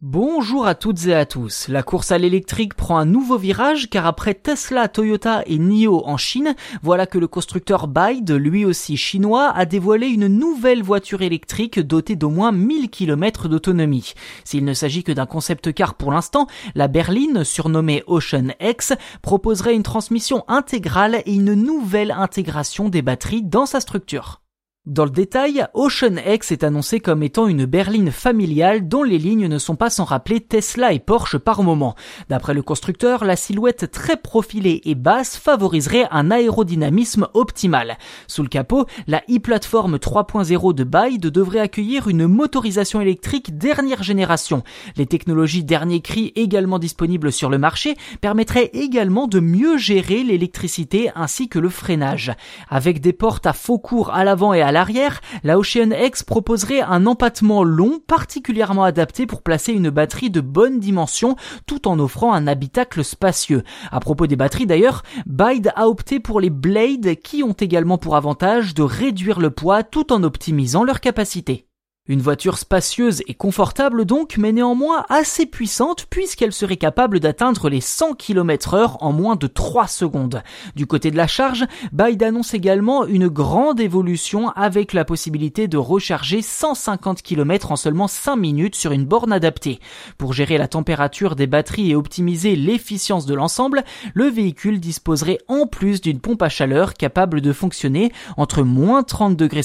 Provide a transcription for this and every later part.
Bonjour à toutes et à tous. La course à l'électrique prend un nouveau virage car après Tesla, Toyota et NIO en Chine, voilà que le constructeur BYD, lui aussi chinois, a dévoilé une nouvelle voiture électrique dotée d'au moins 1000 km d'autonomie. S'il ne s'agit que d'un concept car pour l'instant, la berline, surnommée Ocean X, proposerait une transmission intégrale et une nouvelle intégration des batteries dans sa structure. Dans le détail, Ocean X est annoncé comme étant une berline familiale dont les lignes ne sont pas sans rappeler Tesla et Porsche par moment. D'après le constructeur, la silhouette très profilée et basse favoriserait un aérodynamisme optimal. Sous le capot, la e-plateforme 3.0 de Byde devrait accueillir une motorisation électrique dernière génération. Les technologies dernier cri également disponibles sur le marché permettraient également de mieux gérer l'électricité ainsi que le freinage. Avec des portes à faux cours à l'avant et à l'arrière, la Ocean X proposerait un empattement long particulièrement adapté pour placer une batterie de bonne dimension tout en offrant un habitacle spacieux. À propos des batteries d'ailleurs, Byde a opté pour les Blade qui ont également pour avantage de réduire le poids tout en optimisant leur capacité. Une voiture spacieuse et confortable donc, mais néanmoins assez puissante puisqu'elle serait capable d'atteindre les 100 km heure en moins de 3 secondes. Du côté de la charge, Byde annonce également une grande évolution avec la possibilité de recharger 150 km en seulement 5 minutes sur une borne adaptée. Pour gérer la température des batteries et optimiser l'efficience de l'ensemble, le véhicule disposerait en plus d'une pompe à chaleur capable de fonctionner entre moins 30 degrés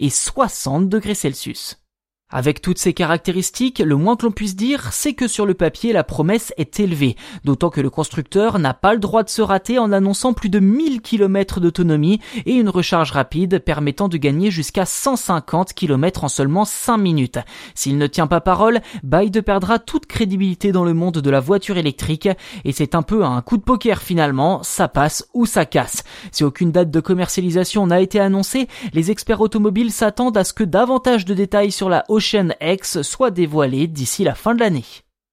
et 60 degrés. Tschüss. Avec toutes ces caractéristiques, le moins que l'on puisse dire, c'est que sur le papier, la promesse est élevée, d'autant que le constructeur n'a pas le droit de se rater en annonçant plus de 1000 km d'autonomie et une recharge rapide permettant de gagner jusqu'à 150 km en seulement 5 minutes. S'il ne tient pas parole, Byde perdra toute crédibilité dans le monde de la voiture électrique et c'est un peu un coup de poker finalement, ça passe ou ça casse. Si aucune date de commercialisation n'a été annoncée, les experts automobiles s'attendent à ce que davantage de détails sur la Ocean X soit dévoilé d'ici la fin de l'année.